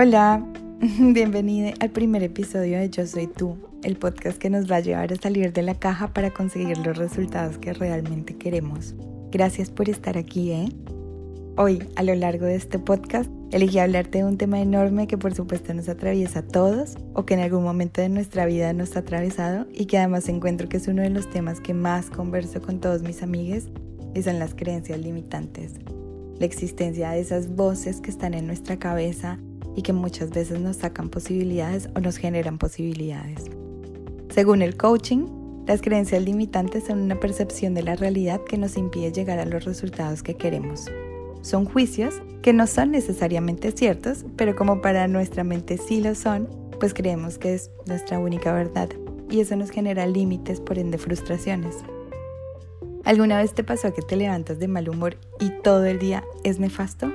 Hola, bienvenida al primer episodio de Yo Soy Tú, el podcast que nos va a llevar a salir de la caja para conseguir los resultados que realmente queremos. Gracias por estar aquí, ¿eh? Hoy, a lo largo de este podcast, elegí hablarte de un tema enorme que por supuesto nos atraviesa a todos o que en algún momento de nuestra vida nos ha atravesado y que además encuentro que es uno de los temas que más converso con todos mis amigos y son las creencias limitantes. La existencia de esas voces que están en nuestra cabeza y que muchas veces nos sacan posibilidades o nos generan posibilidades. Según el coaching, las creencias limitantes son una percepción de la realidad que nos impide llegar a los resultados que queremos. Son juicios que no son necesariamente ciertos, pero como para nuestra mente sí lo son, pues creemos que es nuestra única verdad y eso nos genera límites, por ende frustraciones. ¿Alguna vez te pasó que te levantas de mal humor y todo el día es nefasto?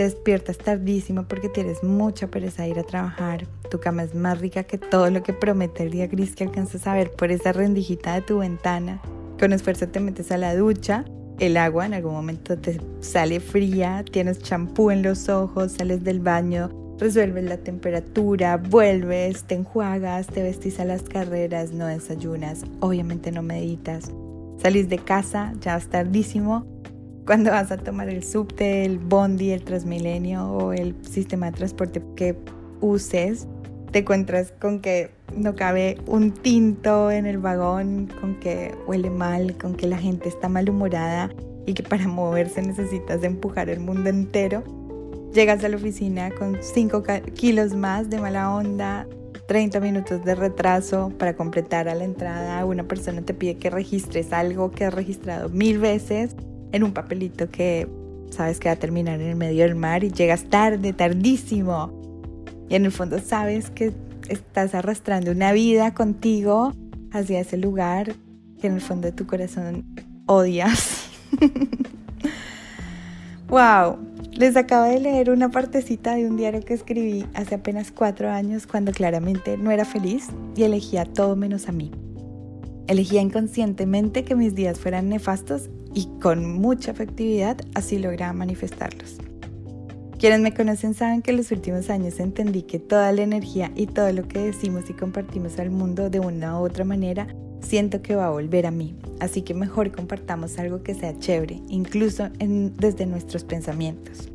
Te despiertas tardísimo porque tienes mucha pereza de ir a trabajar. Tu cama es más rica que todo lo que promete el día gris que alcanzas a ver por esa rendijita de tu ventana. Con esfuerzo te metes a la ducha. El agua en algún momento te sale fría, tienes champú en los ojos, sales del baño, resuelves la temperatura, vuelves, te enjuagas, te vestís a las carreras, no desayunas, obviamente no meditas. Salís de casa, ya es tardísimo, cuando vas a tomar el subte, el bondi, el transmilenio o el sistema de transporte que uses, te encuentras con que no cabe un tinto en el vagón, con que huele mal, con que la gente está malhumorada y que para moverse necesitas empujar el mundo entero. Llegas a la oficina con 5 kilos más de mala onda, 30 minutos de retraso para completar a la entrada. Una persona te pide que registres algo que has registrado mil veces en un papelito que sabes que va a terminar en el medio del mar y llegas tarde, tardísimo. Y en el fondo sabes que estás arrastrando una vida contigo hacia ese lugar que en el fondo de tu corazón odias. wow, les acabo de leer una partecita de un diario que escribí hace apenas cuatro años cuando claramente no era feliz y elegía todo menos a mí. Elegía inconscientemente que mis días fueran nefastos y con mucha efectividad así lograba manifestarlos. Quienes me conocen saben que en los últimos años entendí que toda la energía y todo lo que decimos y compartimos al mundo de una u otra manera siento que va a volver a mí, así que mejor compartamos algo que sea chévere, incluso desde nuestros pensamientos.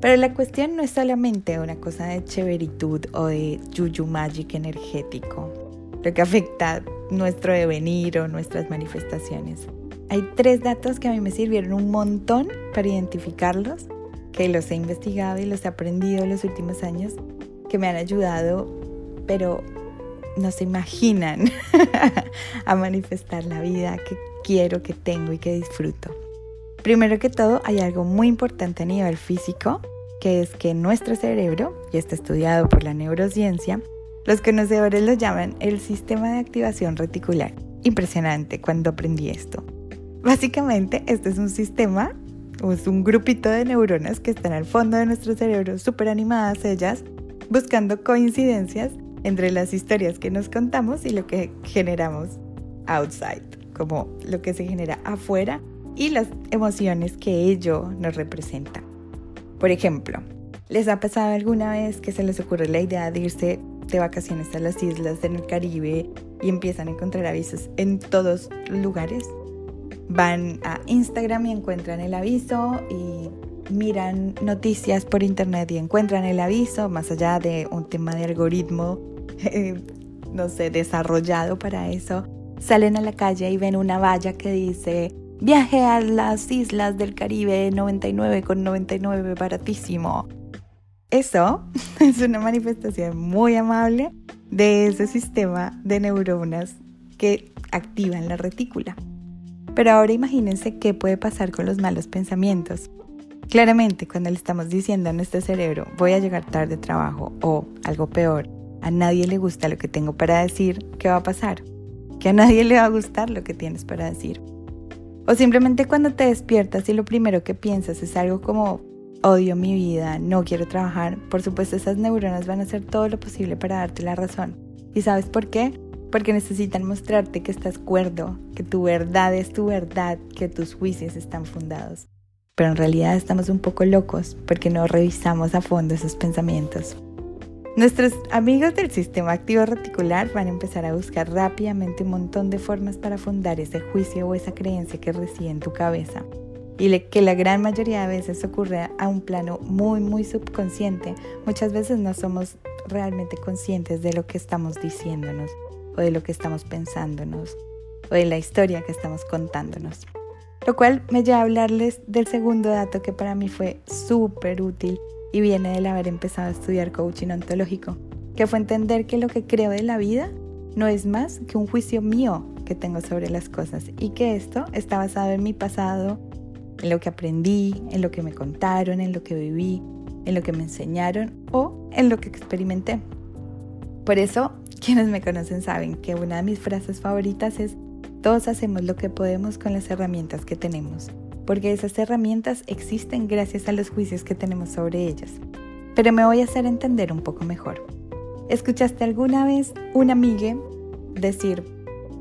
Pero la cuestión no es solamente una cosa de chéveritud o de yuyu magic energético, lo que afecta nuestro devenir o nuestras manifestaciones. Hay tres datos que a mí me sirvieron un montón para identificarlos, que los he investigado y los he aprendido en los últimos años, que me han ayudado, pero no se imaginan a manifestar la vida que quiero, que tengo y que disfruto. Primero que todo, hay algo muy importante a nivel físico, que es que nuestro cerebro, y está estudiado por la neurociencia, los conocedores lo llaman el sistema de activación reticular. Impresionante cuando aprendí esto. Básicamente, este es un sistema o es un grupito de neuronas que están al fondo de nuestro cerebro, súper animadas ellas, buscando coincidencias entre las historias que nos contamos y lo que generamos outside, como lo que se genera afuera y las emociones que ello nos representa. Por ejemplo, ¿les ha pasado alguna vez que se les ocurre la idea de irse de vacaciones a las islas en el Caribe y empiezan a encontrar avisos en todos lugares? Van a Instagram y encuentran el aviso y miran noticias por internet y encuentran el aviso, más allá de un tema de algoritmo, eh, no sé, desarrollado para eso, salen a la calle y ven una valla que dice viaje a las islas del Caribe 99 con 99 baratísimo. Eso es una manifestación muy amable de ese sistema de neuronas que activan la retícula. Pero ahora imagínense qué puede pasar con los malos pensamientos. Claramente, cuando le estamos diciendo a nuestro cerebro, voy a llegar tarde a trabajo o algo peor, a nadie le gusta lo que tengo para decir, ¿qué va a pasar? Que a nadie le va a gustar lo que tienes para decir. O simplemente cuando te despiertas y lo primero que piensas es algo como, odio mi vida, no quiero trabajar, por supuesto esas neuronas van a hacer todo lo posible para darte la razón. ¿Y sabes por qué? Porque necesitan mostrarte que estás cuerdo, que tu verdad es tu verdad, que tus juicios están fundados. pero en realidad estamos un poco locos porque no revisamos a fondo esos pensamientos. Nuestros amigos del sistema activo reticular van a empezar a buscar rápidamente un montón de formas para fundar ese juicio o esa creencia que reside en tu cabeza y que la gran mayoría de veces ocurre a un plano muy, muy subconsciente. Muchas veces no somos realmente conscientes de lo que estamos diciéndonos o de lo que estamos pensándonos o de la historia que estamos contándonos. Lo cual me lleva a hablarles del segundo dato que para mí fue súper útil y viene del haber empezado a estudiar coaching ontológico, que fue entender que lo que creo de la vida no es más que un juicio mío que tengo sobre las cosas y que esto está basado en mi pasado, en lo que aprendí, en lo que me contaron, en lo que viví, en lo que me enseñaron o en lo que experimenté. Por eso, quienes me conocen saben que una de mis frases favoritas es, todos hacemos lo que podemos con las herramientas que tenemos porque esas herramientas existen gracias a los juicios que tenemos sobre ellas. Pero me voy a hacer entender un poco mejor. ¿Escuchaste alguna vez una amiga decir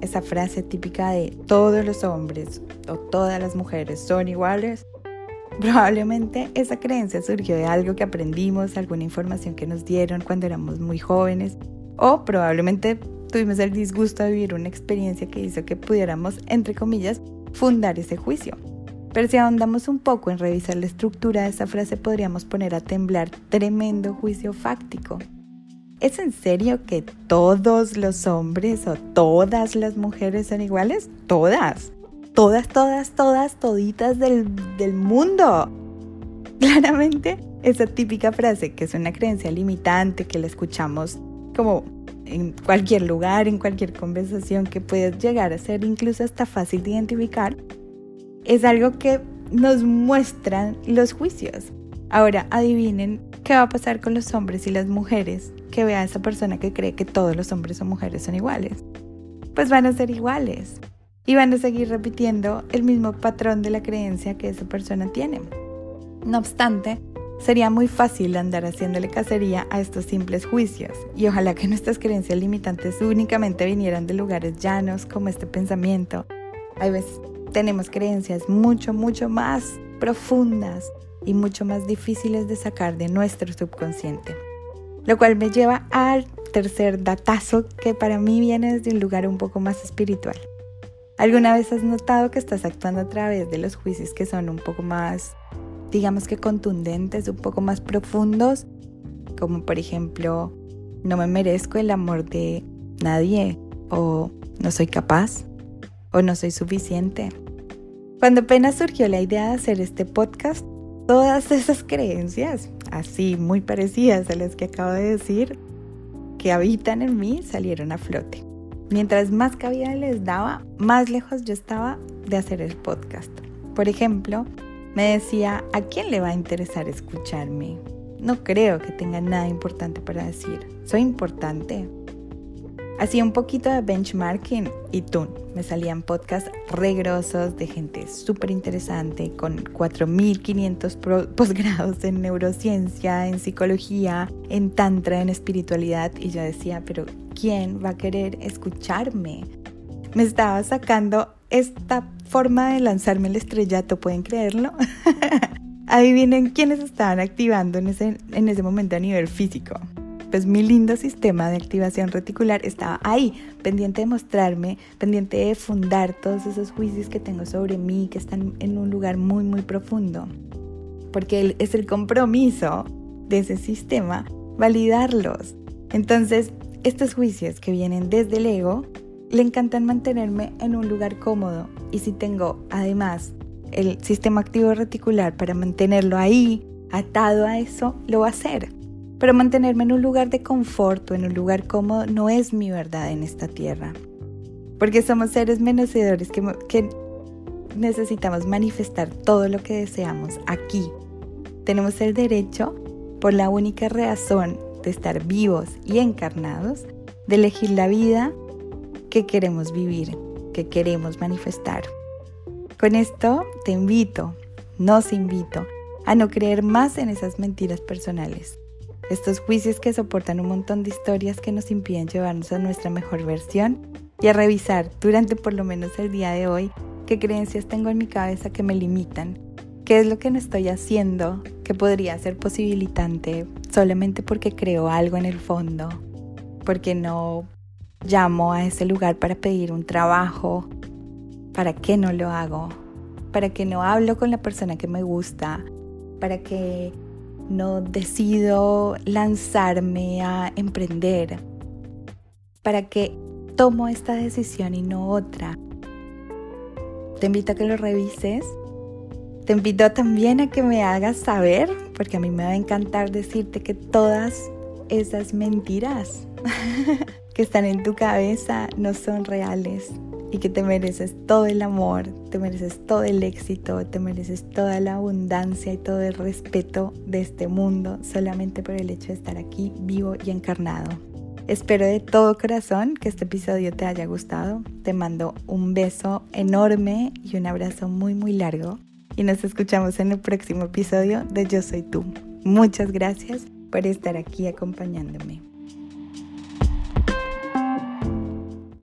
esa frase típica de todos los hombres o todas las mujeres son iguales? Probablemente esa creencia surgió de algo que aprendimos, alguna información que nos dieron cuando éramos muy jóvenes, o probablemente tuvimos el disgusto de vivir una experiencia que hizo que pudiéramos, entre comillas, fundar ese juicio. Pero si ahondamos un poco en revisar la estructura de esa frase podríamos poner a temblar tremendo juicio fáctico. ¿Es en serio que todos los hombres o todas las mujeres son iguales? Todas. Todas, todas, todas, toditas del, del mundo. Claramente, esa típica frase, que es una creencia limitante, que la escuchamos como en cualquier lugar, en cualquier conversación, que puede llegar a ser incluso hasta fácil de identificar, es algo que nos muestran los juicios. Ahora, adivinen qué va a pasar con los hombres y las mujeres que vea esa persona que cree que todos los hombres o mujeres son iguales. Pues van a ser iguales y van a seguir repitiendo el mismo patrón de la creencia que esa persona tiene. No obstante, sería muy fácil andar haciéndole cacería a estos simples juicios y ojalá que nuestras creencias limitantes únicamente vinieran de lugares llanos como este pensamiento. Hay veces tenemos creencias mucho, mucho más profundas y mucho más difíciles de sacar de nuestro subconsciente. Lo cual me lleva al tercer datazo que para mí viene desde un lugar un poco más espiritual. ¿Alguna vez has notado que estás actuando a través de los juicios que son un poco más, digamos que contundentes, un poco más profundos? Como por ejemplo, no me merezco el amor de nadie o no soy capaz o no soy suficiente cuando apenas surgió la idea de hacer este podcast, todas esas creencias, así muy parecidas a las que acabo de decir, que habitan en mí, salieron a flote. Mientras más cabida les daba, más lejos yo estaba de hacer el podcast. Por ejemplo, me decía, ¿a quién le va a interesar escucharme? No creo que tenga nada importante para decir. Soy importante. Hacía un poquito de benchmarking y tú, me salían podcasts regrosos de gente súper interesante con 4.500 posgrados en neurociencia, en psicología, en tantra, en espiritualidad y yo decía, pero ¿quién va a querer escucharme? Me estaba sacando esta forma de lanzarme el estrellato, ¿pueden creerlo? Adivinen quiénes estaban activando en ese, en ese momento a nivel físico pues mi lindo sistema de activación reticular estaba ahí, pendiente de mostrarme, pendiente de fundar todos esos juicios que tengo sobre mí, que están en un lugar muy, muy profundo. Porque es el compromiso de ese sistema validarlos. Entonces, estos juicios que vienen desde el ego, le encantan mantenerme en un lugar cómodo. Y si tengo además el sistema activo reticular para mantenerlo ahí, atado a eso, lo va a hacer. Pero mantenerme en un lugar de confort o en un lugar cómodo no es mi verdad en esta tierra. Porque somos seres menecedores que, que necesitamos manifestar todo lo que deseamos aquí. Tenemos el derecho, por la única razón de estar vivos y encarnados, de elegir la vida que queremos vivir, que queremos manifestar. Con esto te invito, nos invito, a no creer más en esas mentiras personales, estos juicios que soportan un montón de historias que nos impiden llevarnos a nuestra mejor versión y a revisar durante por lo menos el día de hoy qué creencias tengo en mi cabeza que me limitan ¿Qué es lo que no estoy haciendo que podría ser posibilitante solamente porque creo algo en el fondo? Porque no llamo a ese lugar para pedir un trabajo. ¿Para qué no lo hago? ¿Para qué no hablo con la persona que me gusta? ¿Para qué no decido lanzarme a emprender? ¿Para qué tomo esta decisión y no otra? Te invito a que lo revises te invito también a que me hagas saber, porque a mí me va a encantar decirte que todas esas mentiras que están en tu cabeza no son reales y que te mereces todo el amor, te mereces todo el éxito, te mereces toda la abundancia y todo el respeto de este mundo solamente por el hecho de estar aquí vivo y encarnado. Espero de todo corazón que este episodio te haya gustado. Te mando un beso enorme y un abrazo muy muy largo y nos escuchamos en el próximo episodio de Yo Soy Tú. Muchas gracias por estar aquí acompañándome.